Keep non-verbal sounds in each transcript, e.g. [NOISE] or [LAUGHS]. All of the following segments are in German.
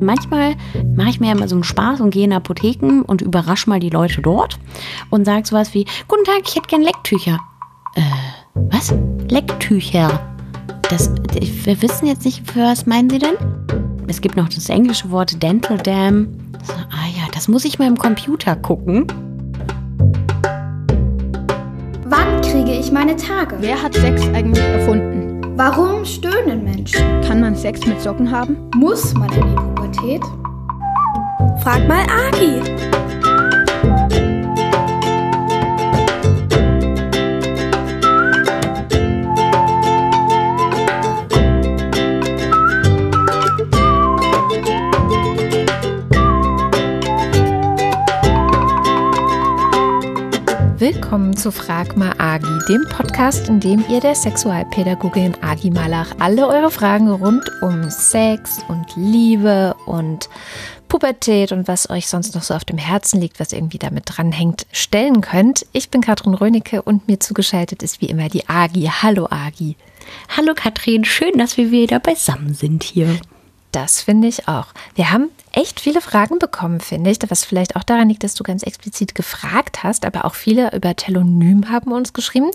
Manchmal mache ich mir immer so einen Spaß und gehe in Apotheken und überrasche mal die Leute dort und sage sowas wie, Guten Tag, ich hätte gern Lecktücher. Äh, was? Lecktücher? Das, wir wissen jetzt nicht, für was meinen Sie denn? Es gibt noch das englische Wort Dental Dam. So, ah ja, das muss ich mal im Computer gucken. Wann kriege ich meine Tage? Wer hat Sex eigentlich erfunden? Warum stöhnen Menschen? Kann man Sex mit Socken haben? Muss man in die Pubertät? Frag mal Agi. Willkommen zu Frag mal Agi, dem Podcast, in dem ihr der Sexualpädagogin Agi Malach alle eure Fragen rund um Sex und Liebe und Pubertät und was euch sonst noch so auf dem Herzen liegt, was irgendwie damit dranhängt, stellen könnt. Ich bin Katrin Rönecke und mir zugeschaltet ist wie immer die Agi. Hallo Agi. Hallo Katrin, schön, dass wir wieder beisammen sind hier. Das finde ich auch. Wir haben echt viele Fragen bekommen, finde ich, was vielleicht auch daran liegt, dass du ganz explizit gefragt hast, aber auch viele über Telonym haben uns geschrieben.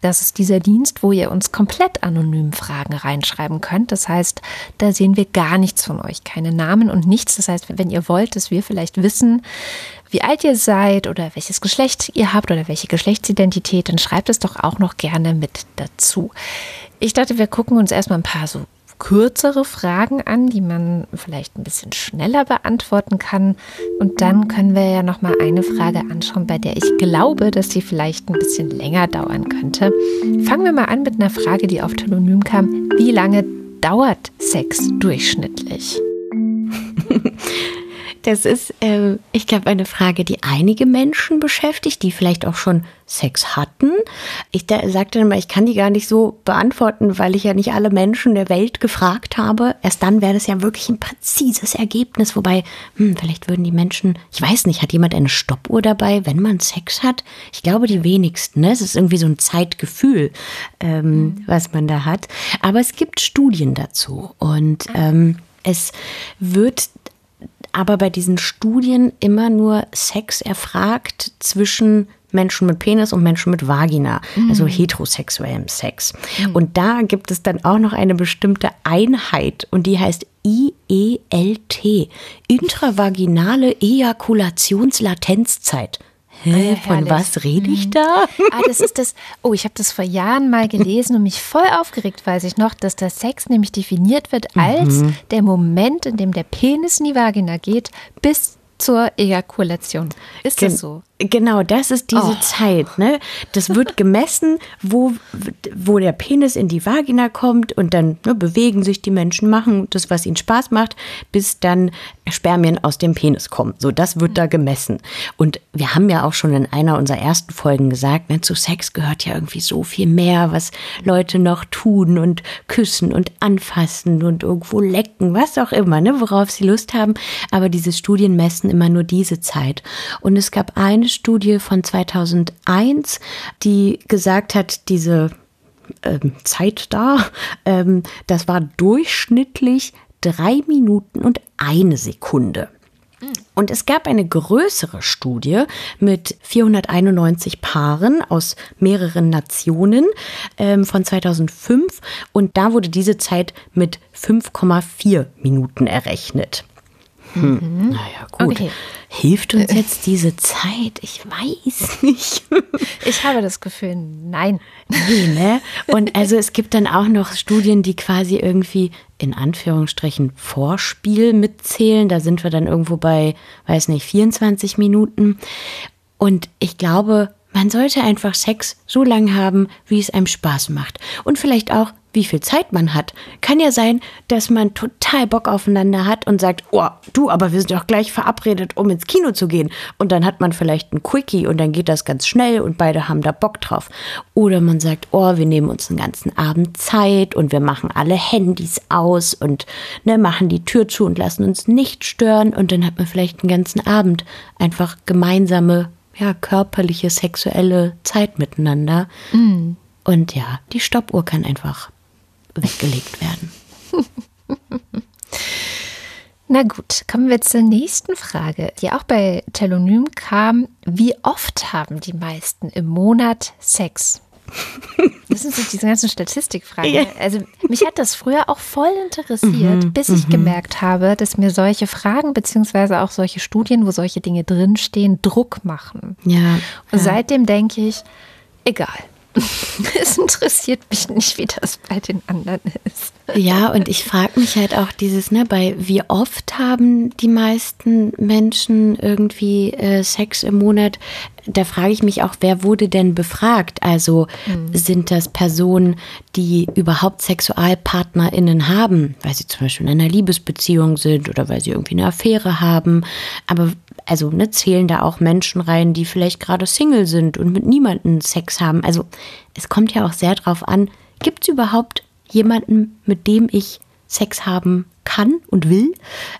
Das ist dieser Dienst, wo ihr uns komplett anonym Fragen reinschreiben könnt. Das heißt, da sehen wir gar nichts von euch, keine Namen und nichts. Das heißt, wenn ihr wollt, dass wir vielleicht wissen, wie alt ihr seid oder welches Geschlecht ihr habt oder welche Geschlechtsidentität, dann schreibt es doch auch noch gerne mit dazu. Ich dachte, wir gucken uns erstmal ein paar so kürzere Fragen an, die man vielleicht ein bisschen schneller beantworten kann. Und dann können wir ja noch mal eine Frage anschauen, bei der ich glaube, dass sie vielleicht ein bisschen länger dauern könnte. Fangen wir mal an mit einer Frage, die auf Telonym kam. Wie lange dauert Sex durchschnittlich? [LAUGHS] Das ist, äh, ich glaube, eine Frage, die einige Menschen beschäftigt, die vielleicht auch schon Sex hatten. Ich da, sagte dann mal, ich kann die gar nicht so beantworten, weil ich ja nicht alle Menschen der Welt gefragt habe. Erst dann wäre das ja wirklich ein präzises Ergebnis. Wobei, hm, vielleicht würden die Menschen, ich weiß nicht, hat jemand eine Stoppuhr dabei, wenn man Sex hat? Ich glaube, die wenigsten. Ne? Es ist irgendwie so ein Zeitgefühl, ähm, mhm. was man da hat. Aber es gibt Studien dazu und ähm, es wird aber bei diesen Studien immer nur Sex erfragt zwischen Menschen mit Penis und Menschen mit Vagina, mhm. also heterosexuellem Sex. Mhm. Und da gibt es dann auch noch eine bestimmte Einheit und die heißt IELT, intravaginale Ejakulationslatenzzeit. Hä, ah, von was rede ich mhm. da? Ah, das ist das. Oh, ich habe das vor Jahren mal gelesen und mich voll aufgeregt, weiß ich noch, dass der Sex nämlich definiert wird als mhm. der Moment, in dem der Penis in die Vagina geht, bis zur Ejakulation. Ist Gen das so? Genau, das ist diese oh. Zeit. Ne? Das wird gemessen, wo, wo der Penis in die Vagina kommt und dann ne, bewegen sich die Menschen, machen das, was ihnen Spaß macht, bis dann Spermien aus dem Penis kommen. So, das wird da gemessen. Und wir haben ja auch schon in einer unserer ersten Folgen gesagt, ne, zu Sex gehört ja irgendwie so viel mehr, was Leute noch tun und küssen und anfassen und irgendwo lecken, was auch immer, ne, worauf sie Lust haben. Aber diese Studien messen immer nur diese Zeit. Und es gab eine Studie von 2001, die gesagt hat, diese ähm, Zeit da, ähm, das war durchschnittlich drei Minuten und eine Sekunde. Und es gab eine größere Studie mit 491 Paaren aus mehreren Nationen ähm, von 2005 und da wurde diese Zeit mit 5,4 Minuten errechnet. Hm. Mhm. Naja, gut. Okay. Hilft uns jetzt diese Zeit? Ich weiß [LAUGHS] nicht. Ich habe das Gefühl, nein. Nee, ne? Und also es gibt dann auch noch Studien, die quasi irgendwie in Anführungsstrichen Vorspiel mitzählen. Da sind wir dann irgendwo bei, weiß nicht, 24 Minuten. Und ich glaube, man sollte einfach Sex so lang haben, wie es einem Spaß macht. Und vielleicht auch, wie viel Zeit man hat. Kann ja sein, dass man total Bock aufeinander hat und sagt, oh, du, aber wir sind doch gleich verabredet, um ins Kino zu gehen. Und dann hat man vielleicht ein Quickie und dann geht das ganz schnell und beide haben da Bock drauf. Oder man sagt, oh, wir nehmen uns einen ganzen Abend Zeit und wir machen alle Handys aus und ne, machen die Tür zu und lassen uns nicht stören. Und dann hat man vielleicht einen ganzen Abend einfach gemeinsame, ja, körperliche, sexuelle Zeit miteinander. Mhm. Und ja, die Stoppuhr kann einfach weggelegt werden. [LAUGHS] Na gut, kommen wir zur nächsten Frage, die auch bei Telonym kam. Wie oft haben die meisten im Monat Sex? [LAUGHS] Das sind so diese ganzen Statistikfragen. Ja. Also mich hat das früher auch voll interessiert, bis ich gemerkt habe, dass mir solche Fragen beziehungsweise auch solche Studien, wo solche Dinge drinstehen, Druck machen. Ja. Und seitdem denke ich, egal. [LAUGHS] Es interessiert mich nicht, wie das bei den anderen ist. Ja, und ich frage mich halt auch dieses, ne, bei wie oft haben die meisten Menschen irgendwie äh, Sex im Monat? Da frage ich mich auch, wer wurde denn befragt? Also sind das Personen, die überhaupt SexualpartnerInnen haben, weil sie zum Beispiel in einer Liebesbeziehung sind oder weil sie irgendwie eine Affäre haben? Aber also ne, zählen da auch Menschen rein, die vielleicht gerade Single sind und mit niemandem Sex haben? Also es kommt ja auch sehr drauf an, gibt es überhaupt jemanden, mit dem ich Sex haben kann und will,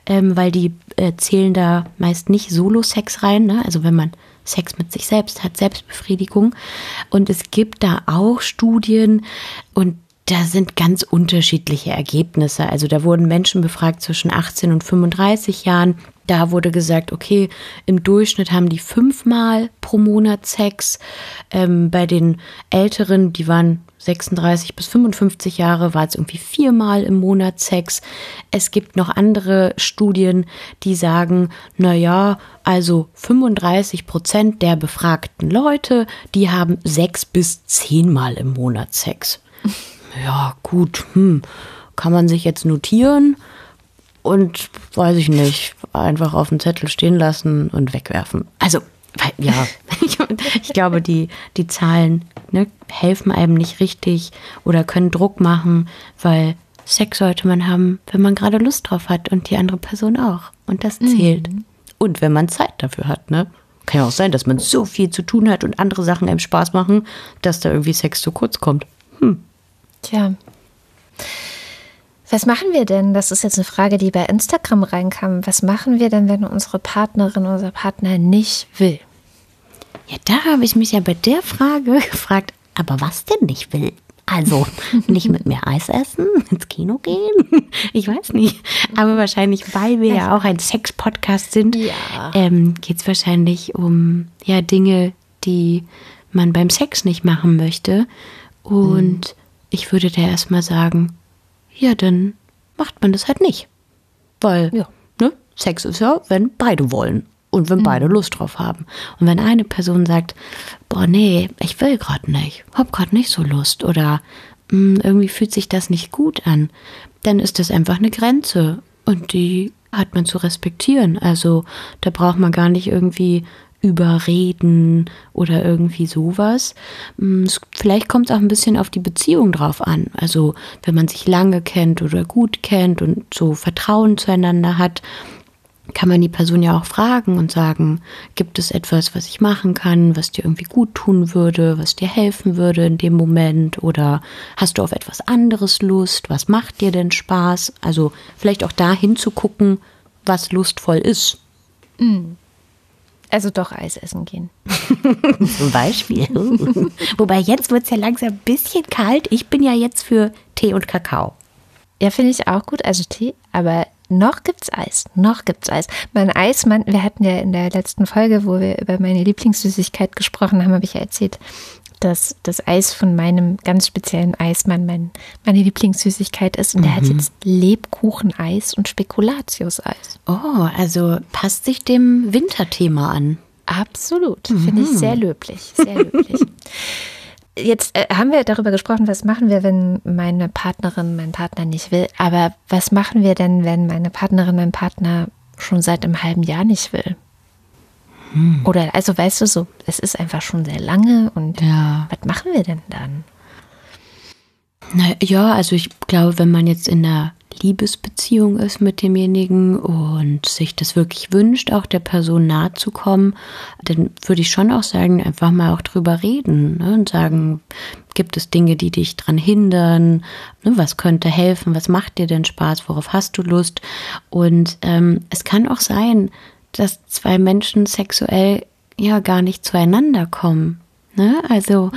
ähm, weil die äh, zählen da meist nicht Solo-Sex rein, ne? also wenn man Sex mit sich selbst hat, Selbstbefriedigung. Und es gibt da auch Studien und da sind ganz unterschiedliche Ergebnisse. Also da wurden Menschen befragt zwischen 18 und 35 Jahren. Da wurde gesagt, okay, im Durchschnitt haben die fünfmal pro Monat Sex. Ähm, bei den Älteren, die waren 36 bis 55 Jahre, war es irgendwie viermal im Monat Sex. Es gibt noch andere Studien, die sagen, na ja, also 35 Prozent der befragten Leute, die haben sechs bis zehnmal im Monat Sex. [LAUGHS] Ja, gut, hm, kann man sich jetzt notieren und weiß ich nicht, einfach auf den Zettel stehen lassen und wegwerfen. Also, weil- ja, [LAUGHS] ich, glaube, die, die Zahlen ne, helfen einem nicht richtig oder können Druck machen, weil Sex sollte man haben, wenn man gerade Lust drauf hat und die andere Person auch. Und das zählt. Und wenn man Zeit dafür hat, ne? Kann ja auch sein, dass man so viel zu tun hat und andere Sachen einem Spaß machen, dass da irgendwie Sex zu kurz kommt. Tja. Was machen wir denn? Das ist jetzt eine Frage, die bei Instagram reinkam. Was machen wir denn, wenn unsere Partnerin, unser Partner nicht will? Ja, da habe ich mich ja bei der Frage [LAUGHS] gefragt, aber was denn nicht will? Also, [LAUGHS] nicht mit mir Eis essen, ins Kino gehen? [LAUGHS] Ich weiß nicht. Aber wahrscheinlich, weil wir ja auch ein Sex-Podcast sind, Ja. ähm, geht es wahrscheinlich um ja, Dinge, die man beim Sex nicht machen möchte. Und ich würde da erstmal sagen, ja, dann macht man das halt nicht. Weil Ja. ne, Sex ist ja, wenn beide wollen und wenn beide Lust drauf haben. Und wenn eine Person sagt, boah, nee, ich will gerade nicht, hab gerade nicht so Lust oder "Mm, irgendwie fühlt sich das nicht gut an, dann ist das einfach eine Grenze und die hat man zu respektieren. Also da braucht man gar nicht irgendwie überreden oder irgendwie sowas. Mm, Vielleicht kommt es auch ein bisschen auf die Beziehung drauf an. Also wenn man sich lange kennt oder gut kennt und so Vertrauen zueinander hat, kann man die Person ja auch fragen und sagen, gibt es etwas, was ich machen kann, was dir irgendwie gut tun würde, was dir helfen würde in dem Moment oder hast du auf etwas anderes Lust, was macht dir denn Spaß? Also vielleicht auch da hinzugucken, was lustvoll ist. Also doch Eis essen gehen. [LAUGHS] Zum Beispiel. [LAUGHS] Wobei jetzt wird es ja langsam ein bisschen kalt. Ich bin ja jetzt für Tee und Kakao. Ja, finde ich auch gut, also Tee, aber noch gibt's Eis, noch gibt's Eis. Mein Eismann, wir hatten ja in der letzten Folge, wo wir über meine Lieblingssüßigkeit gesprochen haben, habe ich ja erzählt, dass das Eis von meinem ganz speziellen Eismann mein, meine Lieblingssüßigkeit ist. Und der hat jetzt Lebkucheneis und Spekulatius-Eis. Oh, also passt sich dem Winterthema an. Absolut. Finde ich sehr löblich. Sehr löblich. [LAUGHS] Jetzt äh, haben wir darüber gesprochen, was machen wir, wenn meine Partnerin, mein Partner nicht will. Aber was machen wir denn, wenn meine Partnerin, mein Partner schon seit einem halben Jahr nicht will? Oder, also weißt du so, es ist einfach schon sehr lange und Ja. was machen wir denn dann? Na, ja, also ich glaube, wenn man jetzt in einer Liebesbeziehung ist mit demjenigen und sich das wirklich wünscht, auch der Person nahe zu kommen, dann würde ich schon auch sagen, einfach mal auch drüber reden ne, und sagen, gibt es Dinge, die dich dran hindern? Ne, was könnte helfen? Was macht dir denn Spaß? Worauf hast du Lust? Und ähm, es kann auch sein, dass zwei Menschen sexuell ja gar nicht zueinander kommen. Ne? Also,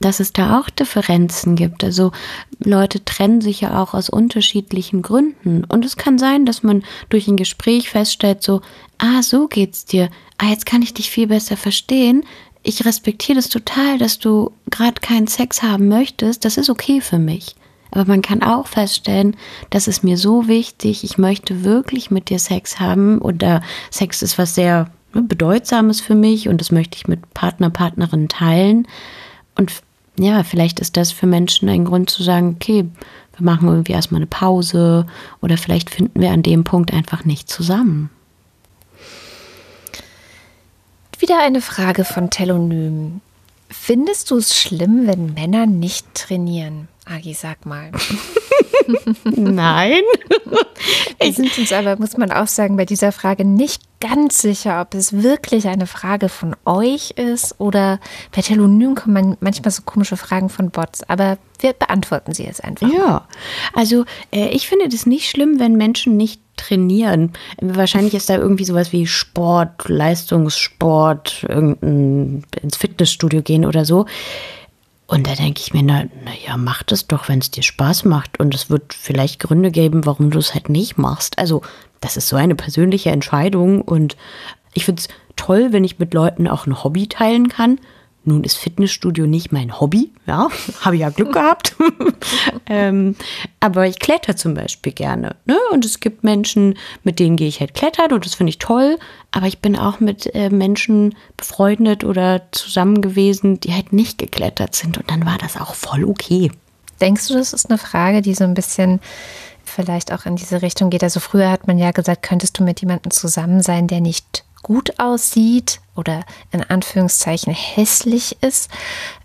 dass es da auch Differenzen gibt. Also, Leute trennen sich ja auch aus unterschiedlichen Gründen. Und es kann sein, dass man durch ein Gespräch feststellt, so, ah, so geht's dir. Ah, jetzt kann ich dich viel besser verstehen. Ich respektiere das total, dass du gerade keinen Sex haben möchtest. Das ist okay für mich. Aber man kann auch feststellen, das ist mir so wichtig, ich möchte wirklich mit dir Sex haben oder Sex ist was sehr ne, Bedeutsames für mich und das möchte ich mit Partner, Partnerin teilen. Und ja, vielleicht ist das für Menschen ein Grund zu sagen, okay, wir machen irgendwie erstmal eine Pause oder vielleicht finden wir an dem Punkt einfach nicht zusammen. Wieder eine Frage von Telonym. Findest du es schlimm, wenn Männer nicht trainieren? Agi, sag mal. [LAUGHS] Nein. [LAUGHS] Wir sind uns aber, muss man auch sagen, bei dieser Frage nicht ganz sicher, ob es wirklich eine Frage von euch ist oder bei Telonym kommen manchmal so komische Fragen von Bots, aber wir beantworten sie jetzt einfach. Ja, also äh, ich finde das nicht schlimm, wenn Menschen nicht trainieren. Wahrscheinlich ist da irgendwie sowas wie Sport, Leistungssport, irgendein ins Fitnessstudio gehen oder so. Und da denke ich mir, na, na mach das doch, wenn es dir Spaß macht. Und es wird vielleicht Gründe geben, warum du es halt nicht machst. Also, das ist so eine persönliche Entscheidung. Und ich finde es toll, wenn ich mit Leuten auch ein Hobby teilen kann. Nun ist Fitnessstudio nicht mein Hobby, ja, [LAUGHS] habe ich ja Glück gehabt. [LAUGHS] ähm, aber ich kletter zum Beispiel gerne. Ne? Und es gibt Menschen, mit denen gehe ich halt klettern und das finde ich toll. Aber ich bin auch mit äh, Menschen befreundet oder zusammen gewesen, die halt nicht geklettert sind. Und dann war das auch voll okay. Denkst du, das ist eine Frage, die so ein bisschen vielleicht auch in diese Richtung geht? Also früher hat man ja gesagt, könntest du mit jemandem zusammen sein, der nicht gut aussieht oder in Anführungszeichen hässlich ist.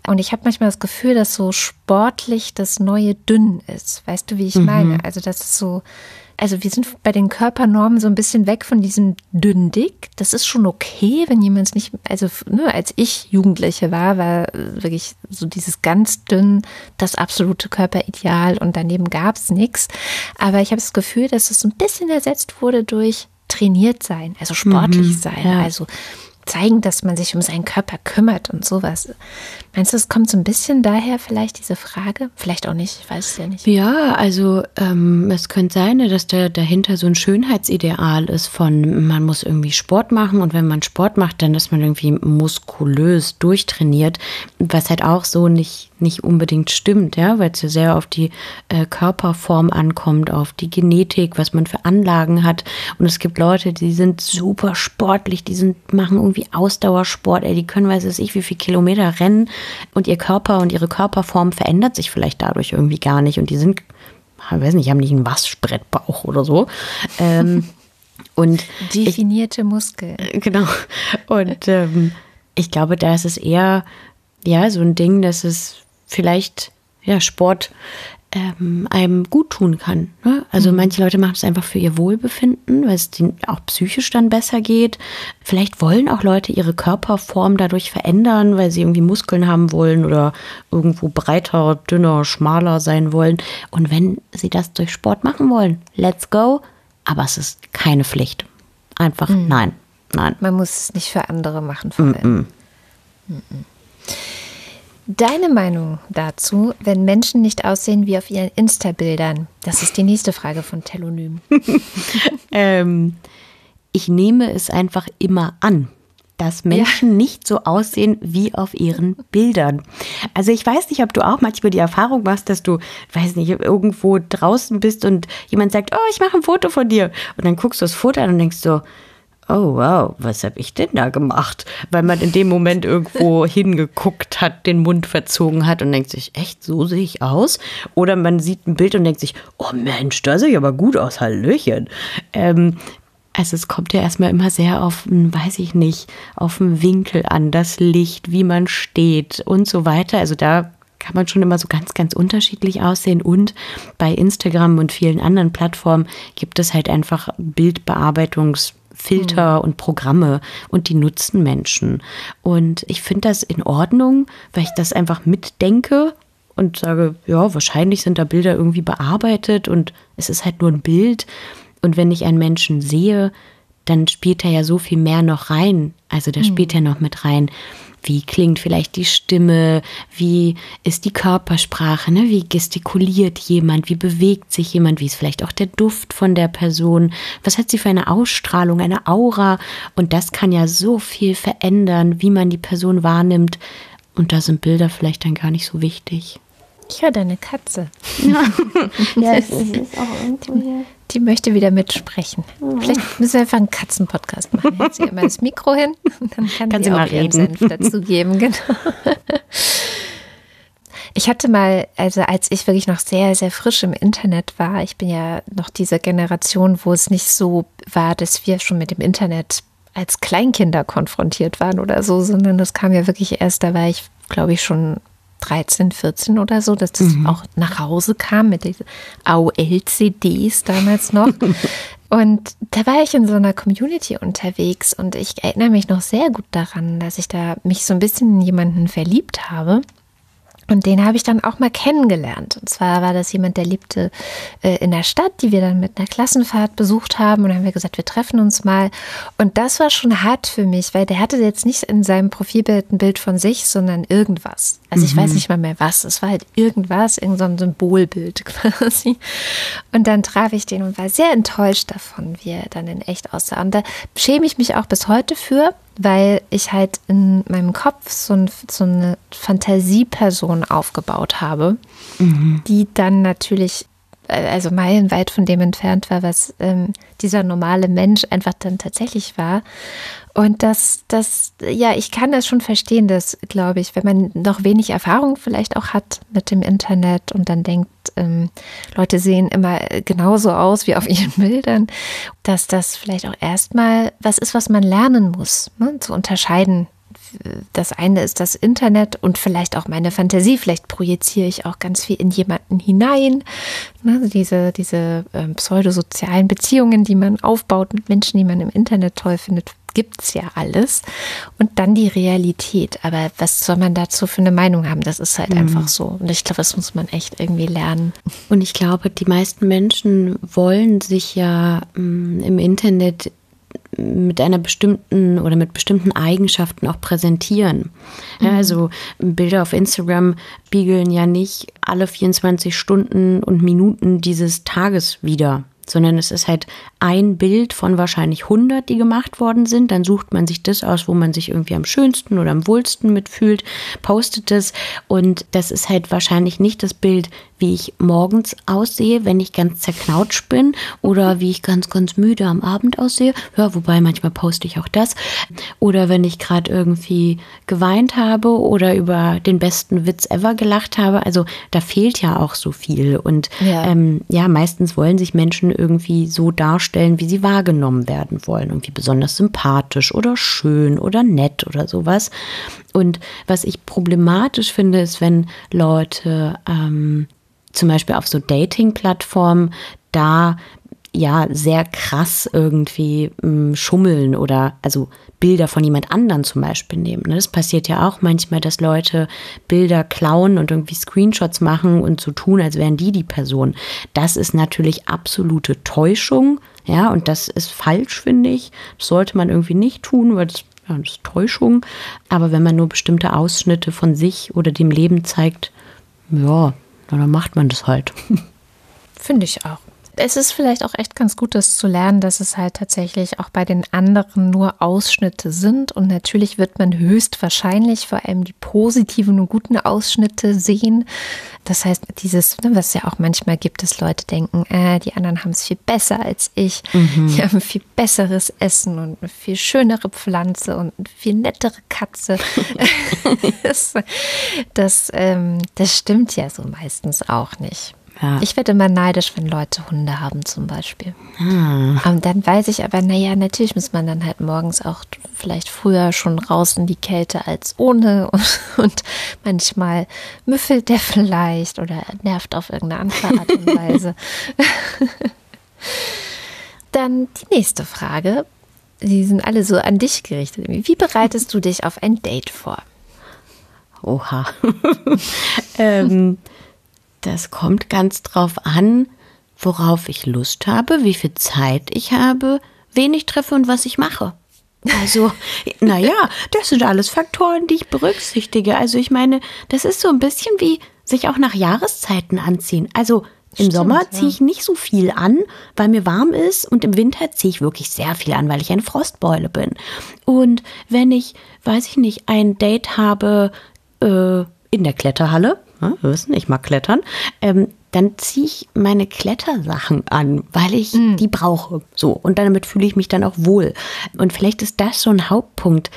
Und ich habe manchmal das Gefühl, dass so sportlich das neue dünn ist. Weißt du, wie ich mhm. meine? Also das ist so, also wir sind bei den Körpernormen so ein bisschen weg von diesem dünn dick. Das ist schon okay, wenn jemand es nicht, also ne, als ich Jugendliche war, war wirklich so dieses ganz dünn das absolute Körperideal und daneben gab es nichts. Aber ich habe das Gefühl, dass es so ein bisschen ersetzt wurde durch trainiert sein, also sportlich mhm, sein, ja. also zeigen, dass man sich um seinen Körper kümmert und sowas. Meinst du, es kommt so ein bisschen daher vielleicht diese Frage? Vielleicht auch nicht, ich weiß es ja nicht. Ja, also ähm, es könnte sein, dass da dahinter so ein Schönheitsideal ist von, man muss irgendwie Sport machen und wenn man Sport macht, dann ist man irgendwie muskulös durchtrainiert, was halt auch so nicht nicht unbedingt stimmt, ja, weil es ja sehr auf die äh, Körperform ankommt, auf die Genetik, was man für Anlagen hat. Und es gibt Leute, die sind super sportlich, die sind, machen irgendwie Ausdauersport, ey, die können, weiß ich, wie viele Kilometer rennen und ihr Körper und ihre Körperform verändert sich vielleicht dadurch irgendwie gar nicht und die sind, ich weiß nicht, haben nicht einen Waschbrettbauch oder so. Ähm, [LAUGHS] und definierte ich, Muskeln. Genau. Und ähm, ich glaube, da ist es eher ja so ein Ding, dass es vielleicht ja, Sport ähm, einem gut tun kann. Ne? Also mhm. manche Leute machen es einfach für ihr Wohlbefinden, weil es ihnen auch psychisch dann besser geht. Vielleicht wollen auch Leute ihre Körperform dadurch verändern, weil sie irgendwie Muskeln haben wollen oder irgendwo breiter, dünner, schmaler sein wollen. Und wenn sie das durch Sport machen wollen, let's go. Aber es ist keine Pflicht. Einfach mhm. nein, nein. Man muss es nicht für andere machen. Vor allem. Mhm. Deine Meinung dazu, wenn Menschen nicht aussehen wie auf ihren Insta-Bildern? Das ist die nächste Frage von Telonym. [LAUGHS] ähm, ich nehme es einfach immer an, dass Menschen ja. nicht so aussehen wie auf ihren Bildern. Also ich weiß nicht, ob du auch manchmal die Erfahrung machst, dass du, weiß nicht, irgendwo draußen bist und jemand sagt, oh, ich mache ein Foto von dir. Und dann guckst du das Foto an und denkst so, oh wow, was habe ich denn da gemacht? Weil man in dem Moment irgendwo [LAUGHS] hingeguckt hat, den Mund verzogen hat und denkt sich, echt, so sehe ich aus? Oder man sieht ein Bild und denkt sich, oh Mensch, da sehe ich aber gut aus, Hallöchen. Ähm, also es kommt ja erstmal immer sehr auf, weiß ich nicht, auf den Winkel an, das Licht, wie man steht und so weiter. Also da kann man schon immer so ganz, ganz unterschiedlich aussehen. Und bei Instagram und vielen anderen Plattformen gibt es halt einfach Bildbearbeitungs- Filter mhm. und Programme und die nutzen Menschen. Und ich finde das in Ordnung, weil ich das einfach mitdenke und sage, ja, wahrscheinlich sind da Bilder irgendwie bearbeitet und es ist halt nur ein Bild. Und wenn ich einen Menschen sehe, dann spielt da ja so viel mehr noch rein. Also da spielt ja noch mit rein, wie klingt vielleicht die Stimme, wie ist die Körpersprache, ne? wie gestikuliert jemand, wie bewegt sich jemand, wie ist vielleicht auch der Duft von der Person, was hat sie für eine Ausstrahlung, eine Aura? Und das kann ja so viel verändern, wie man die Person wahrnimmt. Und da sind Bilder vielleicht dann gar nicht so wichtig. Ich höre deine Katze. Ja, [LAUGHS] es ist, ist auch irgendwo hier. Die möchte wieder mitsprechen. Vielleicht müssen wir einfach einen Katzenpodcast machen. Jetzt hier immer das Mikro hin [LAUGHS] und dann kann, Kann sie sie auch mal ihren reden. Senf dazugeben. [LAUGHS] Genau. Ich hatte mal, also als ich wirklich noch sehr, sehr frisch im Internet war, ich bin ja noch diese Generation, wo es nicht so war, dass wir schon mit dem Internet als Kleinkinder konfrontiert waren oder so, sondern das kam ja wirklich erst, da war ich, glaube ich, schon 13, 14 oder so, dass das auch nach Hause kam mit diesen AOL-CDs damals noch. [LAUGHS] Und da war ich in so einer Community unterwegs und ich erinnere mich noch sehr gut daran, dass ich da mich so ein bisschen in jemanden verliebt habe. Und den habe ich dann auch mal kennengelernt. Und zwar war das jemand, der lebte äh, in der Stadt, die wir dann mit einer Klassenfahrt besucht haben. Und dann haben wir gesagt, wir treffen uns mal. Und das war schon hart für mich, weil der hatte jetzt nicht in seinem Profilbild ein Bild von sich, sondern irgendwas. Also ich weiß nicht mal mehr was. Es war halt irgendwas, irgendein so Symbolbild [LAUGHS] quasi. Und dann traf ich den und war sehr enttäuscht davon, wie er dann in echt aussah. Und da schäme ich mich auch bis heute für, weil ich halt in meinem Kopf so, ein, so eine Fantasieperson aufgebaut habe, die dann natürlich, äh, also meilenweit von dem entfernt war, was ähm, dieser normale Mensch einfach dann tatsächlich war. Und das, das, ja, ich kann das schon verstehen, dass, glaube ich, wenn man noch wenig Erfahrung vielleicht auch hat mit dem Internet und dann denkt, ähm, Leute sehen immer genauso aus wie auf [LAUGHS] ihren Bildern, dass das vielleicht auch erstmal was ist, was man lernen muss, ne? zu unterscheiden. Das eine ist das Internet und vielleicht auch meine Fantasie. Vielleicht projiziere ich auch ganz viel in jemanden hinein. Ne? Diese diese ähm, pseudosozialen Beziehungen, die man aufbaut mit Menschen, die man im Internet toll findet, gibt's ja alles. Und dann die Realität. Aber was soll man dazu für eine Meinung haben? Das ist halt einfach so. Und ich glaube, das muss man echt irgendwie lernen. Und ich glaube, die meisten Menschen wollen sich ja mh, im Internet mit einer bestimmten oder mit bestimmten Eigenschaften auch präsentieren. Ja, also Bilder auf Instagram spiegeln ja nicht alle 24 Stunden und Minuten dieses Tages wieder, sondern es ist halt ein Bild von wahrscheinlich 100, die gemacht worden sind. Dann sucht man sich das aus, wo man sich irgendwie am schönsten oder am wohlsten mitfühlt, postet es und das ist halt wahrscheinlich nicht das Bild, wie ich morgens aussehe, wenn ich ganz zerknautscht bin oder wie ich ganz, ganz müde am Abend aussehe. Ja, wobei manchmal poste ich auch das. Oder wenn ich gerade irgendwie geweint habe oder über den besten Witz ever gelacht habe. Also da fehlt ja auch so viel. Und Ja. ähm, ja, meistens wollen sich Menschen irgendwie so darstellen, wie sie wahrgenommen werden wollen. Irgendwie besonders sympathisch oder schön oder nett oder sowas. Und was ich problematisch finde, ist, wenn Leute ähm, zum Beispiel auf so Dating-Plattformen da ja sehr krass irgendwie mh, schummeln oder also Bilder von jemand anderen zum Beispiel nehmen. ne? Das passiert ja auch manchmal, dass Leute Bilder klauen und irgendwie Screenshots machen und so tun, als wären die die Person. Das ist natürlich absolute Täuschung, ja, und das ist falsch, finde ich. Das sollte man irgendwie nicht tun, weil das, ja, das ist Täuschung. Aber wenn man nur bestimmte Ausschnitte von sich oder dem Leben zeigt, ja, dann macht man das halt. [LAUGHS] Finde ich auch. Es ist vielleicht auch echt ganz gut, das zu lernen, dass es halt tatsächlich auch bei den anderen nur Ausschnitte sind. Und natürlich wird man höchstwahrscheinlich vor allem die positiven und guten Ausschnitte sehen. Das heißt, dieses, ne, was es ja auch manchmal gibt, dass Leute denken, äh, die anderen haben es viel besser als ich. Die haben viel besseres Essen und eine viel schönere Pflanze und eine viel nettere Katze. das, [LAUGHS] [LAUGHS] das, ähm, das stimmt ja so meistens auch nicht. Ja. Ich werde immer neidisch, wenn Leute Hunde haben zum Beispiel. Und dann weiß ich aber, naja, natürlich muss man dann halt morgens auch vielleicht früher schon raus in die Kälte als ohne. Und, [LAUGHS] und manchmal müffelt der vielleicht oder nervt auf irgendeine andere Art und Weise. [LAUGHS] Dann die nächste Frage. Sie sind alle so an dich gerichtet. Wie bereitest du dich auf ein Date vor? Oha. [LAUGHS] ähm, das kommt ganz drauf an, worauf ich Lust habe, wie viel Zeit ich habe, wen ich treffe und was ich mache. Also, [LAUGHS] naja, das sind alles Faktoren, die ich berücksichtige. Also ich meine, das ist so ein bisschen wie sich auch nach Jahreszeiten anziehen. Also im Stimmt, Sommer ziehe ich nicht so viel an, weil mir warm ist und im Winter ziehe ich wirklich sehr viel an, weil ich eine Frostbeule bin. Und wenn ich, weiß ich nicht, ein Date habe äh, in der Kletterhalle, ja, wir wissen, ich mag Klettern, ähm, dann ziehe ich meine Klettersachen an, weil ich die brauche. So, und damit fühle ich mich dann auch wohl. Und vielleicht ist das so ein Hauptpunkt,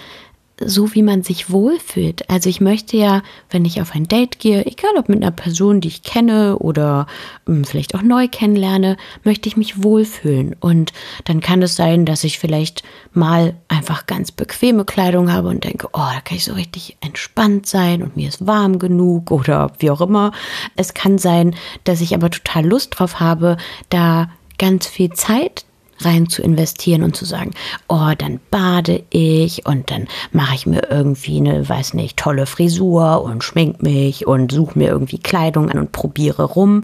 so wie man sich wohlfühlt. Also ich möchte ja, wenn ich auf ein Date gehe, egal ob mit einer Person, die ich kenne oder ähm, vielleicht auch neu kennenlerne, möchte ich mich wohlfühlen. Und dann kann es sein, dass ich vielleicht mal einfach ganz bequeme Kleidung habe und denke, oh, da kann ich so richtig entspannt sein und mir ist warm genug oder wie auch immer. Es kann sein, dass ich aber total Lust drauf habe, da ganz viel Zeit rein zu investieren und zu sagen, oh, dann bade ich und dann mache ich mir irgendwie eine, weiß nicht, tolle Frisur und schmink mich und suche mir irgendwie Kleidung an und probiere rum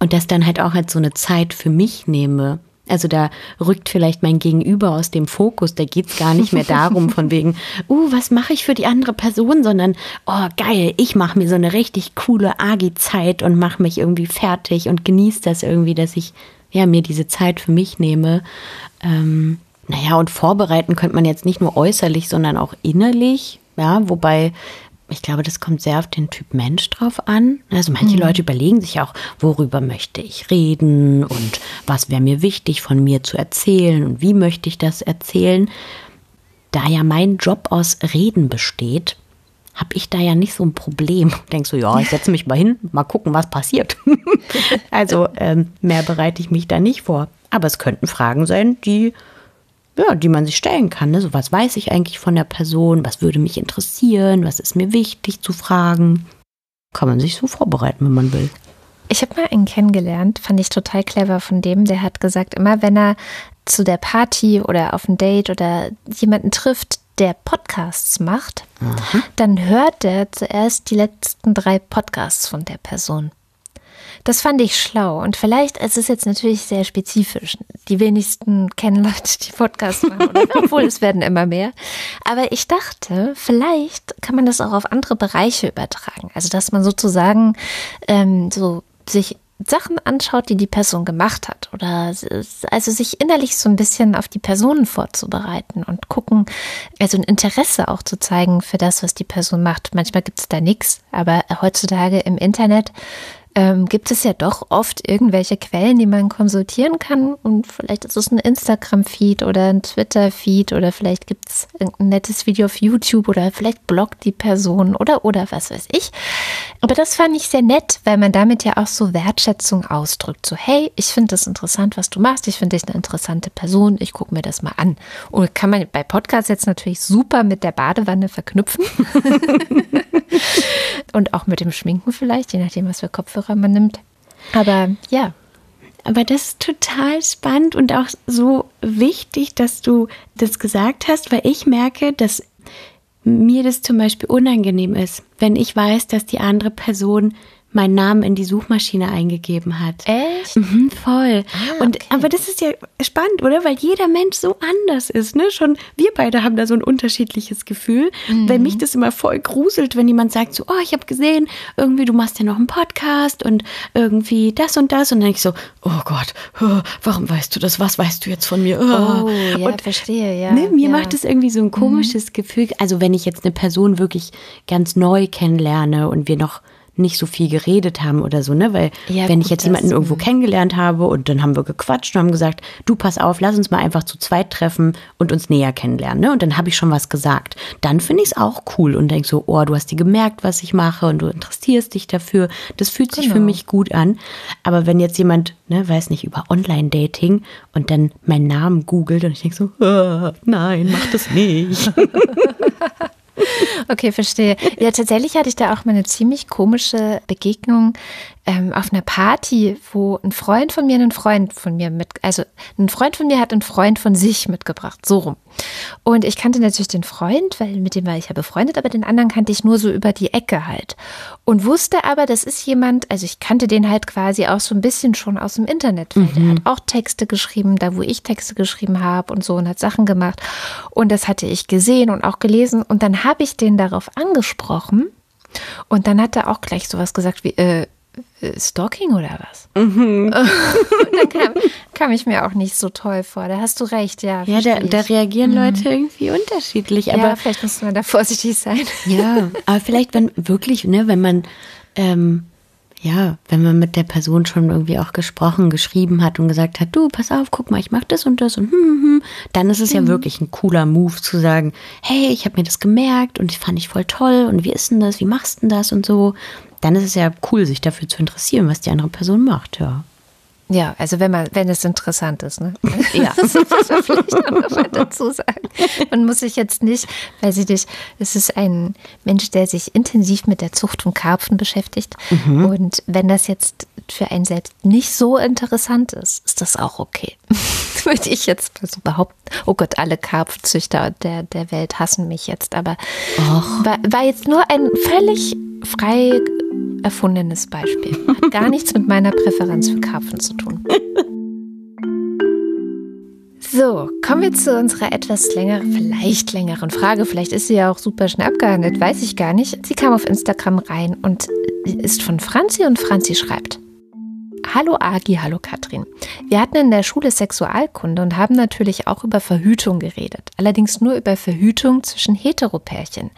und das dann halt auch als so eine Zeit für mich nehme. Also da rückt vielleicht mein Gegenüber aus dem Fokus. Da geht's gar nicht mehr darum, von [LAUGHS] wegen, uh, was mache ich für die andere Person, sondern, oh, geil, ich mache mir so eine richtig coole Agi-Zeit und mache mich irgendwie fertig und genieße das irgendwie, dass ich ja, mir diese Zeit für mich nehme. Ähm, naja, und vorbereiten könnte man jetzt nicht nur äußerlich, sondern auch innerlich. Ja, wobei ich glaube, das kommt sehr auf den Typ Mensch drauf an. Also manche Leute überlegen sich auch, worüber möchte ich reden und was wäre mir wichtig von mir zu erzählen und wie möchte ich das erzählen. Da ja mein Job aus Reden besteht, habe ich da ja nicht so ein Problem. [LAUGHS] Denkst du, ja, ich setze mich mal hin, mal gucken, was passiert. [LAUGHS] also ähm, mehr bereite ich mich da nicht vor. Aber es könnten Fragen sein, die, ja, die man sich stellen kann. Ne? So, was weiß ich eigentlich von der Person? Was würde mich interessieren? Was ist mir wichtig zu fragen? Kann man sich so vorbereiten, wenn man will. Ich habe mal einen kennengelernt, fand ich total clever von dem, der hat gesagt, immer wenn er zu der Party oder auf ein Date oder jemanden trifft, der Podcasts macht, dann hört er zuerst die letzten drei Podcasts von der Person. Das fand ich schlau und vielleicht, es ist jetzt natürlich sehr spezifisch. Die wenigsten kennen Leute, die Podcasts machen, oder? [LAUGHS] obwohl es werden immer mehr. Aber ich dachte, vielleicht kann man das auch auf andere Bereiche übertragen. Also, dass man sozusagen ähm, so sich Sachen anschaut, die die Person gemacht hat oder also sich innerlich so ein bisschen auf die Personen vorzubereiten und gucken, also ein Interesse auch zu zeigen für das, was die Person macht. Manchmal gibt es da nichts, aber heutzutage im Internet ähm, gibt es ja doch oft irgendwelche Quellen, die man konsultieren kann. Und vielleicht ist es ein Instagram-Feed oder ein Twitter-Feed oder vielleicht gibt es ein nettes Video auf YouTube oder vielleicht bloggt die Person oder oder was weiß ich. Aber das fand ich sehr nett, weil man damit ja auch so Wertschätzung ausdrückt. So, hey, ich finde das interessant, was du machst. Ich finde dich eine interessante Person. Ich gucke mir das mal an. Und kann man bei Podcasts jetzt natürlich super mit der Badewanne verknüpfen. [LAUGHS] Und auch mit dem Schminken vielleicht, je nachdem, was für Kopfhörer man nimmt. Aber ja. Aber das ist total spannend und auch so wichtig, dass du das gesagt hast, weil ich merke, dass mir das zum Beispiel unangenehm ist, wenn ich weiß, dass die andere Person meinen Namen in die Suchmaschine eingegeben hat. Echt? Mhm, voll. Ah, und okay. aber das ist ja spannend, oder? Weil jeder Mensch so anders ist, ne? Schon wir beide haben da so ein unterschiedliches Gefühl. Mhm. Weil mich das immer voll gruselt, wenn jemand sagt so, oh, ich habe gesehen, irgendwie du machst ja noch einen Podcast und irgendwie das und das und dann ich so, oh Gott, oh, warum weißt du das? Was weißt du jetzt von mir? Oh, ja, und verstehe, ja. Ne, mir ja. Mhm. macht es irgendwie so ein komisches Gefühl. Also wenn ich jetzt eine Person wirklich ganz neu kennenlerne und wir noch nicht so viel geredet haben oder so, ne? Weil Ja, wenn gut, ich jetzt jemanden irgendwo mhm. kennengelernt habe und dann haben wir gequatscht und haben gesagt, du pass auf, lass uns mal einfach zu zweit treffen und uns näher kennenlernen, ne? Und dann habe ich schon was gesagt. Dann finde ich es auch cool und denk so, oh, du hast dir gemerkt, was ich mache und du interessierst dich dafür. Das fühlt sich für Genau. mich gut an. Aber wenn jetzt jemand, ne, weiß nicht, über Online-Dating und dann meinen Namen googelt und ich denk so, ah, [LAUGHS] nein, mach das nicht. [LAUGHS] Okay, verstehe. Ja, tatsächlich hatte ich da auch mal eine ziemlich komische Begegnung. Ähm, auf einer Party, wo ein Freund von mir einen Freund von mir mit, also ein Freund von mir hat einen Freund von sich mitgebracht, so rum. Und ich kannte natürlich den Freund, weil mit dem war ich ja befreundet, aber den anderen kannte ich nur so über die Ecke halt. Und wusste aber, das ist jemand, also ich kannte den halt quasi auch so ein bisschen schon aus dem Internet, weil mhm. der hat auch Texte geschrieben, da wo ich Texte geschrieben habe und so und hat Sachen gemacht. Und das hatte ich gesehen und auch gelesen. Und dann habe ich den darauf angesprochen. Und dann hat er auch gleich sowas gesagt wie, äh, äh, Stalking oder was? Mhm. [LAUGHS] da kam, kam, ich mir auch nicht so toll vor. Da hast du recht, ja. Ja, da, da, reagieren mhm. Leute irgendwie unterschiedlich. Aber ja, vielleicht muss man da vorsichtig sein. Ja, [LAUGHS] aber vielleicht, wenn wirklich, ne, wenn man ähm, ja, wenn man mit der Person schon irgendwie auch gesprochen, geschrieben hat und gesagt hat, du, pass auf, guck mal, ich mach das und das und hm, hm, hm, dann ist es mhm. ja wirklich ein cooler Move zu sagen, hey, ich habe mir das gemerkt und ich fand ich voll toll und wie ist denn das, wie machst du denn das und so dann ist es ja cool, sich dafür zu interessieren, was die andere Person macht, ja. Ja, also wenn man, wenn es interessant ist, ne? [LAUGHS] Ja. [LAUGHS] das muss man vielleicht auch noch mal dazu sagen. Man muss sich jetzt nicht, weil sie dich, es ist ein Mensch, der sich intensiv mit der Zucht von Karpfen beschäftigt. Mhm. Und wenn das jetzt für einen selbst nicht so interessant ist, ist das auch okay. [LAUGHS] Würde ich jetzt so behaupten. Oh Gott, alle Karpfenzüchter der, der Welt hassen mich jetzt, aber war, war jetzt nur ein völlig frei erfundenes Beispiel. Hat gar [LAUGHS] nichts mit meiner Präferenz für Karpfen zu tun. So, kommen wir zu unserer etwas längeren, vielleicht längeren Frage. Vielleicht ist sie ja auch super schnell abgehandelt, weiß ich gar nicht. Sie kam auf Instagram rein und ist von Franzi und Franzi schreibt. Hallo Agi, hallo Katrin. Wir hatten in der Schule Sexualkunde und haben natürlich auch über Verhütung geredet. Allerdings nur über Verhütung zwischen Heteropärchen.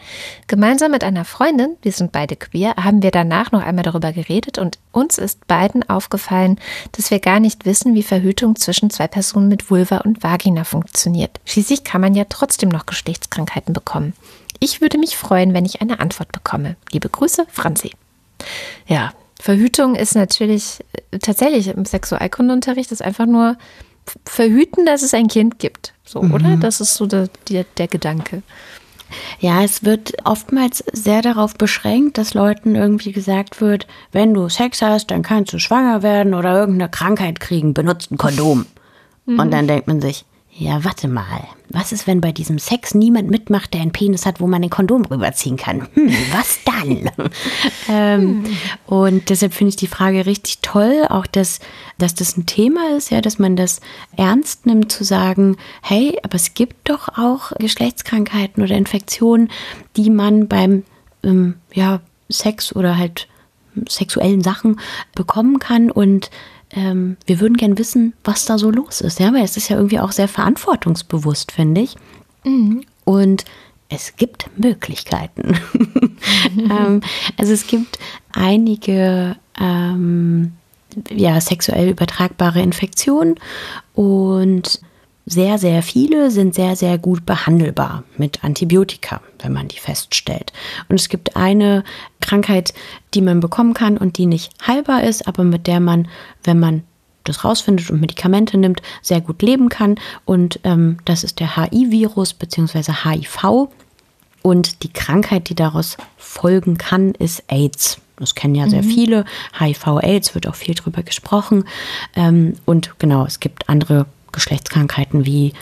Gemeinsam mit einer Freundin, wir sind beide queer, haben wir danach noch einmal darüber geredet und uns ist beiden aufgefallen, dass wir gar nicht wissen, wie Verhütung zwischen zwei Personen mit Vulva und Vagina funktioniert. Schließlich kann man ja trotzdem noch Geschlechtskrankheiten bekommen. Ich würde mich freuen, wenn ich eine Antwort bekomme. Liebe Grüße, Franzi. Ja, Verhütung ist natürlich äh, tatsächlich im Sexualkundeunterricht ist einfach nur verhüten, dass es ein Kind gibt. So, mhm. oder? Das ist so der, der, der Gedanke. Ja, es wird oftmals sehr darauf beschränkt, dass Leuten irgendwie gesagt wird, wenn du Sex hast, dann kannst du schwanger werden oder irgendeine Krankheit kriegen, benutzt ein Kondom. Mhm. Und dann denkt man sich, ja, warte mal. Was ist, wenn bei diesem Sex niemand mitmacht, der einen Penis hat, wo man den Kondom rüberziehen kann? Hm, was dann? [LAUGHS] ähm, hm. Und deshalb finde ich die Frage richtig toll, auch dass, dass das ein Thema ist, ja, dass man das ernst nimmt, zu sagen, hey, aber es gibt doch auch Geschlechtskrankheiten oder Infektionen, die man beim ähm, ja, Sex oder halt sexuellen Sachen bekommen kann und ähm, wir würden gern wissen, was da so los ist. Ja, weil es ist ja irgendwie auch sehr verantwortungsbewusst, finde ich. Mhm. Und es gibt Möglichkeiten. [LAUGHS] ähm, also es gibt einige ähm, ja, sexuell übertragbare Infektionen und sehr, sehr viele sind sehr, sehr gut behandelbar mit Antibiotika, wenn man die feststellt. Und es gibt eine Krankheit, die man bekommen kann und die nicht heilbar ist, aber mit der man, wenn man das rausfindet und Medikamente nimmt, sehr gut leben kann. Und ähm, das ist der HI-Virus bzw. HIV. Und die Krankheit, die daraus folgen kann, ist AIDS. Das kennen ja sehr mhm. viele. HIV-AIDS wird auch viel drüber gesprochen. Ähm, und genau, es gibt andere Geschlechtskrankheiten wie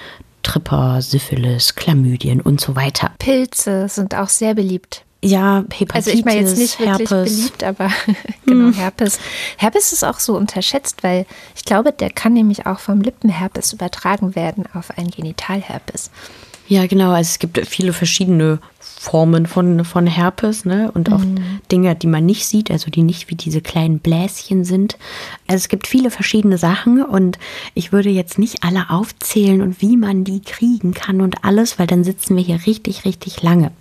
Tripper, Syphilis, Chlamydien und so weiter. Pilze sind auch sehr beliebt. Ja, Hepatitis, Also ich meine jetzt nicht wirklich Herpes. beliebt, aber [LAUGHS] genau, hm. Herpes. Herpes ist auch so unterschätzt, weil ich glaube, der kann nämlich auch vom Lippenherpes übertragen werden auf einen Genitalherpes. Ja, genau. Also es gibt viele verschiedene Formen von, von Herpes, ne? Und auch mhm. Dinge, die man nicht sieht, also die nicht wie diese kleinen Bläschen sind. Also es gibt viele verschiedene Sachen und ich würde jetzt nicht alle aufzählen und wie man die kriegen kann und alles, weil dann sitzen wir hier richtig, richtig lange.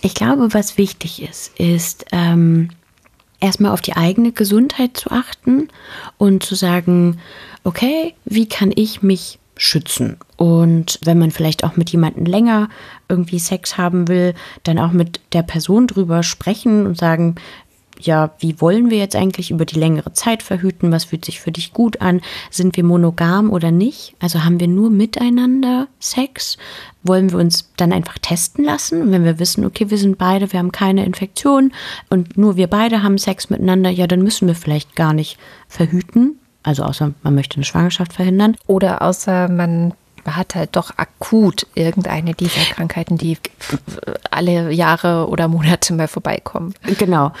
Ich glaube, was wichtig ist, ist ähm, erstmal auf die eigene Gesundheit zu achten und zu sagen, okay, wie kann ich mich schützen. Und wenn man vielleicht auch mit jemandem länger irgendwie Sex haben will, dann auch mit der Person drüber sprechen und sagen, ja, wie wollen wir jetzt eigentlich über die längere Zeit verhüten? Was fühlt sich für dich gut an? Sind wir monogam oder nicht? Also haben wir nur miteinander Sex? Wollen wir uns dann einfach testen lassen? Und wenn wir wissen, okay, wir sind beide, wir haben keine Infektion und nur wir beide haben Sex miteinander, ja, dann müssen wir vielleicht gar nicht verhüten. Also außer man möchte eine Schwangerschaft verhindern. Oder außer man hat halt doch akut irgendeine dieser Krankheiten, die alle Jahre oder Monate mal vorbeikommen. Genau.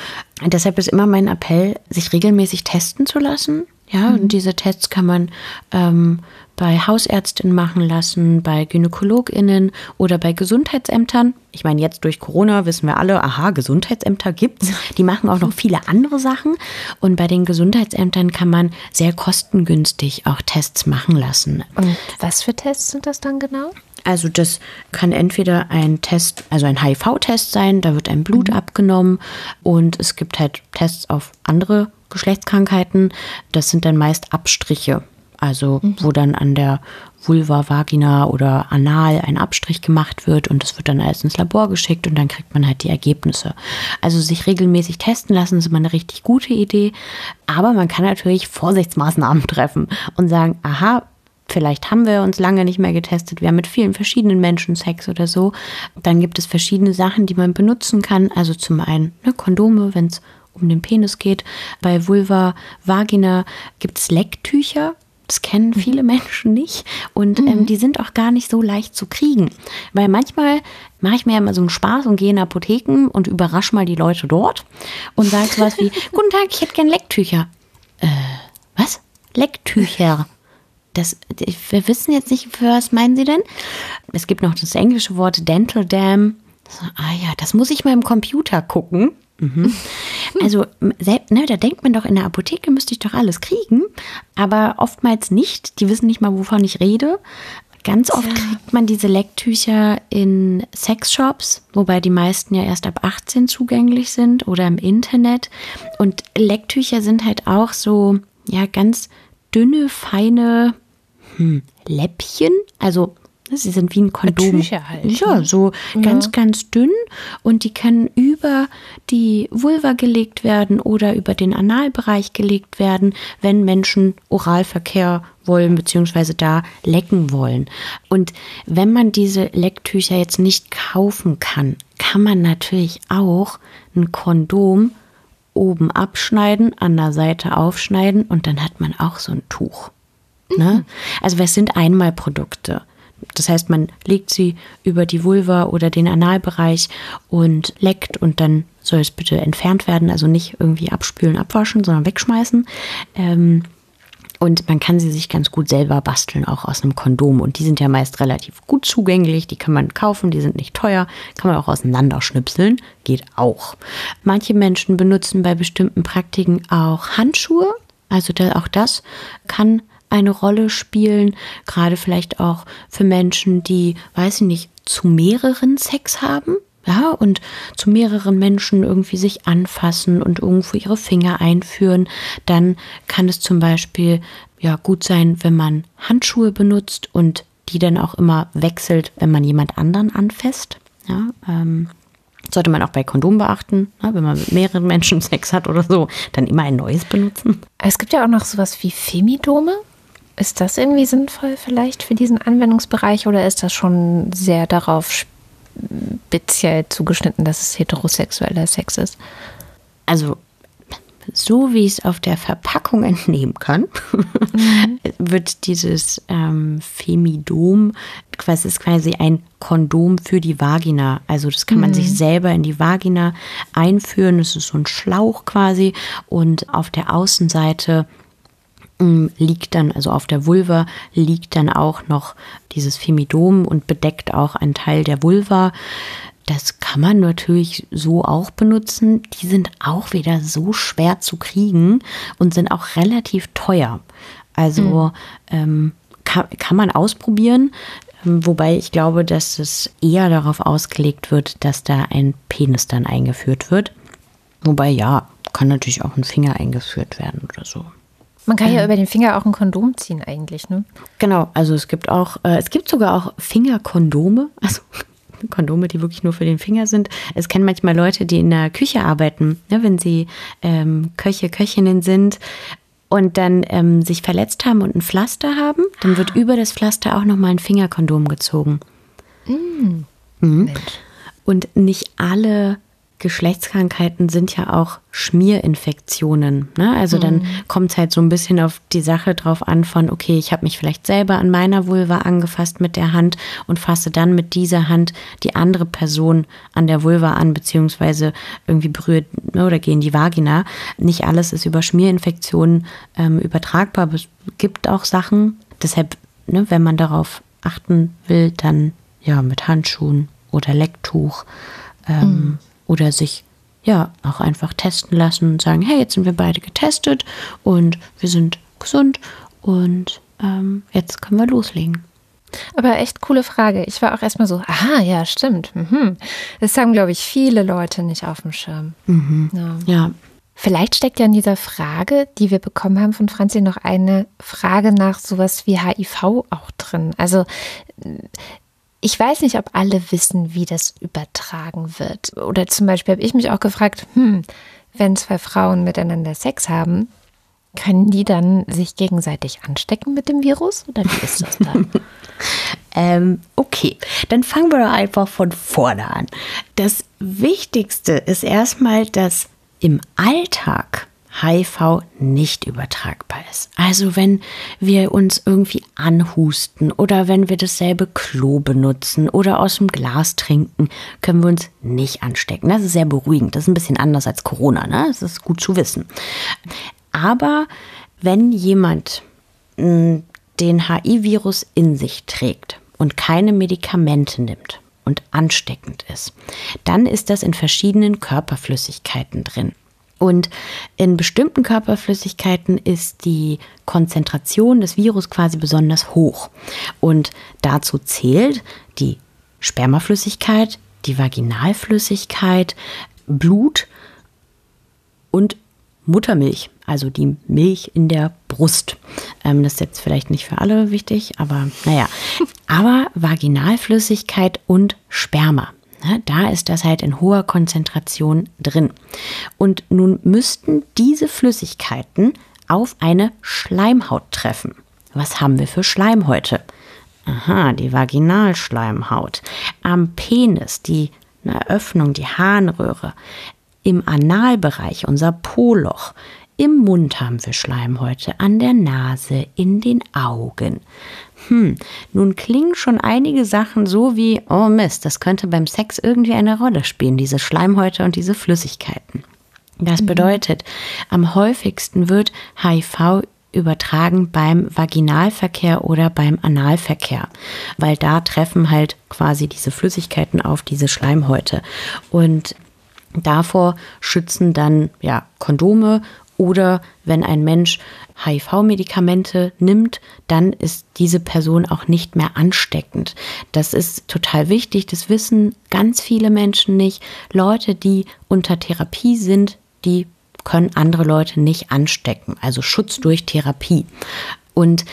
Und deshalb ist immer mein Appell, sich regelmäßig testen zu lassen. Ja, mhm. und diese Tests kann man ähm, bei Hausärztinnen machen lassen, bei GynäkologInnen oder bei Gesundheitsämtern. Ich meine, jetzt durch Corona wissen wir alle, aha, Gesundheitsämter gibt's. Die machen auch noch viele andere Sachen. Und bei den Gesundheitsämtern kann man sehr kostengünstig auch Tests machen lassen. Und was für Tests sind das dann genau? Also das kann entweder ein Test, also ein HIV-Test sein, da wird ein Blut mhm. abgenommen und es gibt halt Tests auf andere Geschlechtskrankheiten. Das sind dann meist Abstriche. Also mhm. wo dann an der Vulva, Vagina oder Anal ein Abstrich gemacht wird und das wird dann alles ins Labor geschickt und dann kriegt man halt die Ergebnisse. Also sich regelmäßig testen lassen ist immer eine richtig gute Idee, aber man kann natürlich Vorsichtsmaßnahmen [LAUGHS] treffen und sagen, aha, vielleicht haben wir uns lange nicht mehr getestet, wir haben mit vielen verschiedenen Menschen Sex oder so. Dann gibt es verschiedene Sachen, die man benutzen kann. Also zum einen ne, Kondome, wenn es um den Penis geht. Bei Vulva, Vagina gibt es Lecktücher. Das kennen mhm. viele Menschen nicht und ähm, mhm. die sind auch gar nicht so leicht zu kriegen. Weil manchmal mache ich mir ja immer so einen Spaß und gehe in Apotheken und überrasche mal die Leute dort und sage sowas wie, [LAUGHS] guten Tag, ich hätte gern Lecktücher. Äh, was? Lecktücher. Das, wir wissen jetzt nicht, für was meinen Sie denn? Es gibt noch das englische Wort Dental Dam. Ah ja, das muss ich mal im Computer gucken. Mhm. Also, ne, da denkt man doch, in der Apotheke müsste ich doch alles kriegen, aber oftmals nicht. Die wissen nicht mal, wovon ich rede. Ganz oft ja. kriegt man diese Lecktücher in Sexshops, wobei die meisten ja erst ab 18 zugänglich sind oder im Internet. Und Lecktücher sind halt auch so, ja, ganz dünne, feine hm, Läppchen. Also Sie sind wie ein Kondom. Tücher halt. Ja, ne? so ja. ganz, ganz dünn und die können über die Vulva gelegt werden oder über den Analbereich gelegt werden, wenn Menschen Oralverkehr wollen beziehungsweise da lecken wollen. Und wenn man diese Lecktücher jetzt nicht kaufen kann, kann man natürlich auch ein Kondom oben abschneiden, an der Seite aufschneiden und dann hat man auch so ein Tuch. Ne? Mhm. Also es sind Einmalprodukte. Das heißt, man legt sie über die Vulva oder den Analbereich und leckt und dann soll es bitte entfernt werden, also nicht irgendwie abspülen, abwaschen, sondern wegschmeißen. Ähm, und man kann sie sich ganz gut selber basteln, auch aus einem Kondom. Und die sind ja meist relativ gut zugänglich. Die kann man kaufen, die sind nicht teuer. Kann man auch auseinanderschnipseln. Geht auch. Manche Menschen benutzen bei bestimmten Praktiken auch Handschuhe. Also auch das kann eine Rolle spielen, gerade vielleicht auch für Menschen, die, weiß ich nicht, zu mehreren Sex haben. Ja, und zu mehreren Menschen irgendwie sich anfassen und irgendwo ihre Finger einführen, dann kann es zum Beispiel ja gut sein, wenn man Handschuhe benutzt und die dann auch immer wechselt, wenn man jemand anderen anfasst. Ja, ähm, sollte man auch bei Kondom beachten, ne, wenn man mit mehreren Menschen [LAUGHS] Sex hat oder so, dann immer ein neues benutzen. Es gibt ja auch noch sowas wie Femidome. Ist das irgendwie sinnvoll vielleicht für diesen Anwendungsbereich oder ist das schon sehr darauf speziell zugeschnitten, dass es heterosexueller Sex ist? Also so wie ich es auf der Verpackung [LAUGHS] entnehmen kann, mhm. wird dieses ähm, Femidom quasi, ist quasi ein Kondom für die Vagina. Also das kann man mhm. sich selber in die Vagina einführen. Das ist so ein Schlauch quasi und auf der Außenseite liegt dann, also auf der Vulva liegt dann auch noch dieses Femidom und bedeckt auch einen Teil der Vulva. Das kann man natürlich so auch benutzen. Die sind auch wieder so schwer zu kriegen und sind auch relativ teuer. Also mhm. ähm, kann, kann man ausprobieren. Ähm, wobei ich glaube, dass es eher darauf ausgelegt wird, dass da ein Penis dann eingeführt wird. Wobei ja, kann natürlich auch ein Finger eingeführt werden oder so. Man kann ja über den Finger auch ein Kondom ziehen eigentlich, ne? Genau, also es gibt auch, äh, es gibt sogar auch Fingerkondome. [LAUGHS] Also Kondome, die wirklich nur für den Finger sind. Es kennen manchmal Leute, die in der Küche arbeiten, ne, wenn sie ähm, Köche, Köchinnen sind und dann ähm, sich verletzt haben und ein Pflaster haben, dann wird über das Pflaster auch nochmal ein Fingerkondom gezogen. Mm. Mhm. Und nicht alle Geschlechtskrankheiten sind ja auch Schmierinfektionen. Ne? Also dann kommt es halt so ein bisschen auf die Sache drauf an von, okay, ich habe mich vielleicht selber an meiner Vulva angefasst mit der Hand und fasse dann mit dieser Hand die andere Person an der Vulva an, beziehungsweise irgendwie berührt ne, oder gehe in die Vagina. Nicht alles ist über Schmierinfektionen ähm, übertragbar, aber es gibt auch Sachen. Deshalb, ne, wenn man darauf achten will, dann ja mit Handschuhen oder Lecktuch ähm, oder sich ja auch einfach testen lassen und sagen, hey, jetzt sind wir beide getestet und wir sind gesund und ähm, jetzt können wir loslegen. Aber echt coole Frage. Ich war auch erstmal so, aha, ja, stimmt. Mhm. Das haben, glaube ich, viele Leute nicht auf dem Schirm. Ja. Ja, Vielleicht steckt ja in dieser Frage, die wir bekommen haben von Franzi, noch eine Frage nach sowas wie HIV auch drin. Also ich weiß nicht, ob alle wissen, wie das übertragen wird. Oder zum Beispiel habe ich mich auch gefragt, hm, wenn zwei Frauen miteinander Sex haben, können die dann sich gegenseitig anstecken mit dem Virus? Oder wie ist das dann? [LAUGHS] Ähm, okay, dann fangen wir doch einfach von vorne an. Das Wichtigste ist erstmal, dass im Alltag HIV nicht übertragbar ist. Also wenn wir uns irgendwie anhusten oder wenn wir dasselbe Klo benutzen oder aus dem Glas trinken, können wir uns nicht anstecken. Das ist sehr beruhigend. Das ist ein bisschen anders als Corona. Ne? Das ist gut zu wissen. Aber wenn jemand mh, den HIV-Virus in sich trägt und keine Medikamente nimmt und ansteckend ist, dann ist das in verschiedenen Körperflüssigkeiten drin. Und in bestimmten Körperflüssigkeiten ist die Konzentration des Virus quasi besonders hoch. Und dazu zählt die Spermaflüssigkeit, die Vaginalflüssigkeit, Blut und Muttermilch, also die Milch in der Brust. Ähm, das ist jetzt vielleicht nicht für alle wichtig, aber naja. [LAUGHS] Aber Vaginalflüssigkeit und Sperma. Ne, da ist das halt in hoher Konzentration drin. Und nun müssten diese Flüssigkeiten auf eine Schleimhaut treffen. Was haben wir für Schleimhäute? Aha, die Vaginalschleimhaut. Am Penis, die eine Öffnung, die Harnröhre. Im Analbereich, unser Po-Loch. Im Mund haben wir Schleimhäute, an der Nase, in den Augen. Hm, nun klingen schon einige Sachen so wie, oh Mist, das könnte beim Sex irgendwie eine Rolle spielen, diese Schleimhäute und diese Flüssigkeiten. Das bedeutet, am häufigsten wird HIV übertragen beim Vaginalverkehr oder beim Analverkehr, weil da treffen halt quasi diese Flüssigkeiten auf diese Schleimhäute. Und davor schützen dann ja Kondome oder wenn ein Mensch HIV-Medikamente nimmt, dann ist diese Person auch nicht mehr ansteckend. Das ist total wichtig. Das wissen ganz viele Menschen nicht. Leute, die unter Therapie sind, die können andere Leute nicht anstecken. Also Schutz durch Therapie. Und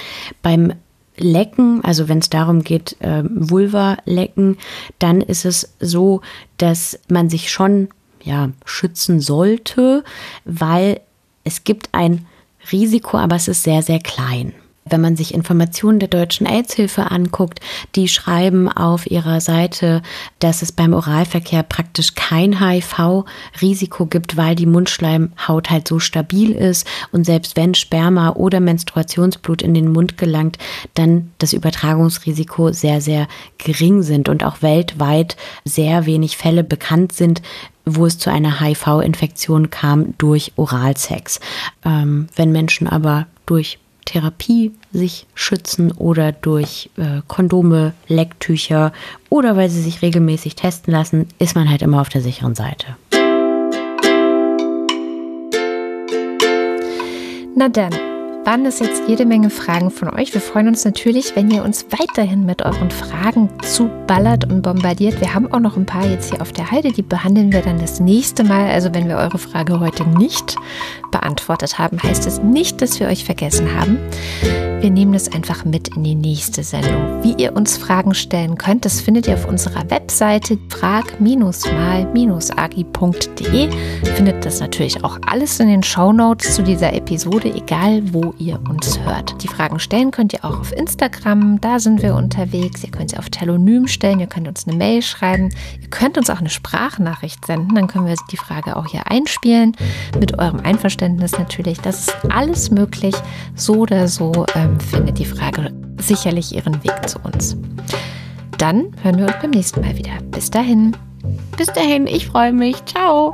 beim Lecken, also wenn es darum geht, äh, Vulva lecken, dann ist es so, dass man sich schon ja, schützen sollte, weil es gibt ein Risiko, aber es ist sehr, sehr klein. Wenn man sich Informationen der Deutschen AIDS-Hilfe anguckt, die schreiben auf ihrer Seite, dass es beim Oralverkehr praktisch kein HIV-Risiko gibt, weil die Mundschleimhaut halt so stabil ist und selbst wenn Sperma oder Menstruationsblut in den Mund gelangt, dann das Übertragungsrisiko sehr, sehr gering sind und auch weltweit sehr wenig Fälle bekannt sind, wo es zu einer HIV-Infektion kam durch Oralsex. Ähm, wenn Menschen aber durch Therapie sich schützen oder durch äh, Kondome, Lecktücher oder weil sie sich regelmäßig testen lassen, ist man halt immer auf der sicheren Seite. Na dann, waren das jetzt jede Menge Fragen von euch. Wir freuen uns natürlich, wenn ihr uns weiterhin mit euren Fragen zuballert und bombardiert. Wir haben auch noch ein paar jetzt hier auf der Heide, die behandeln wir dann das nächste Mal. Also wenn wir eure Frage heute nicht beantwortet haben, heißt es nicht, dass wir euch vergessen haben. wir nehmen das einfach mit in die nächste Sendung. Wie ihr uns Fragen stellen könnt, das findet ihr auf unserer Webseite frag-mal-agi.de. Findet das natürlich auch alles in den Shownotes zu dieser Episode, egal wo ihr uns hört. Die Fragen stellen könnt ihr auch auf Instagram, da sind wir unterwegs. Ihr könnt sie auf Telonym stellen, ihr könnt uns eine Mail schreiben, ihr könnt uns auch eine Sprachnachricht senden, dann können wir die Frage auch hier einspielen. Mit eurem Einverständnis natürlich. Das ist alles möglich, so oder so. Ähm, findet die Frage sicherlich ihren Weg zu uns. Dann hören wir uns beim nächsten Mal wieder. Bis dahin. Bis dahin, ich freue mich. Ciao.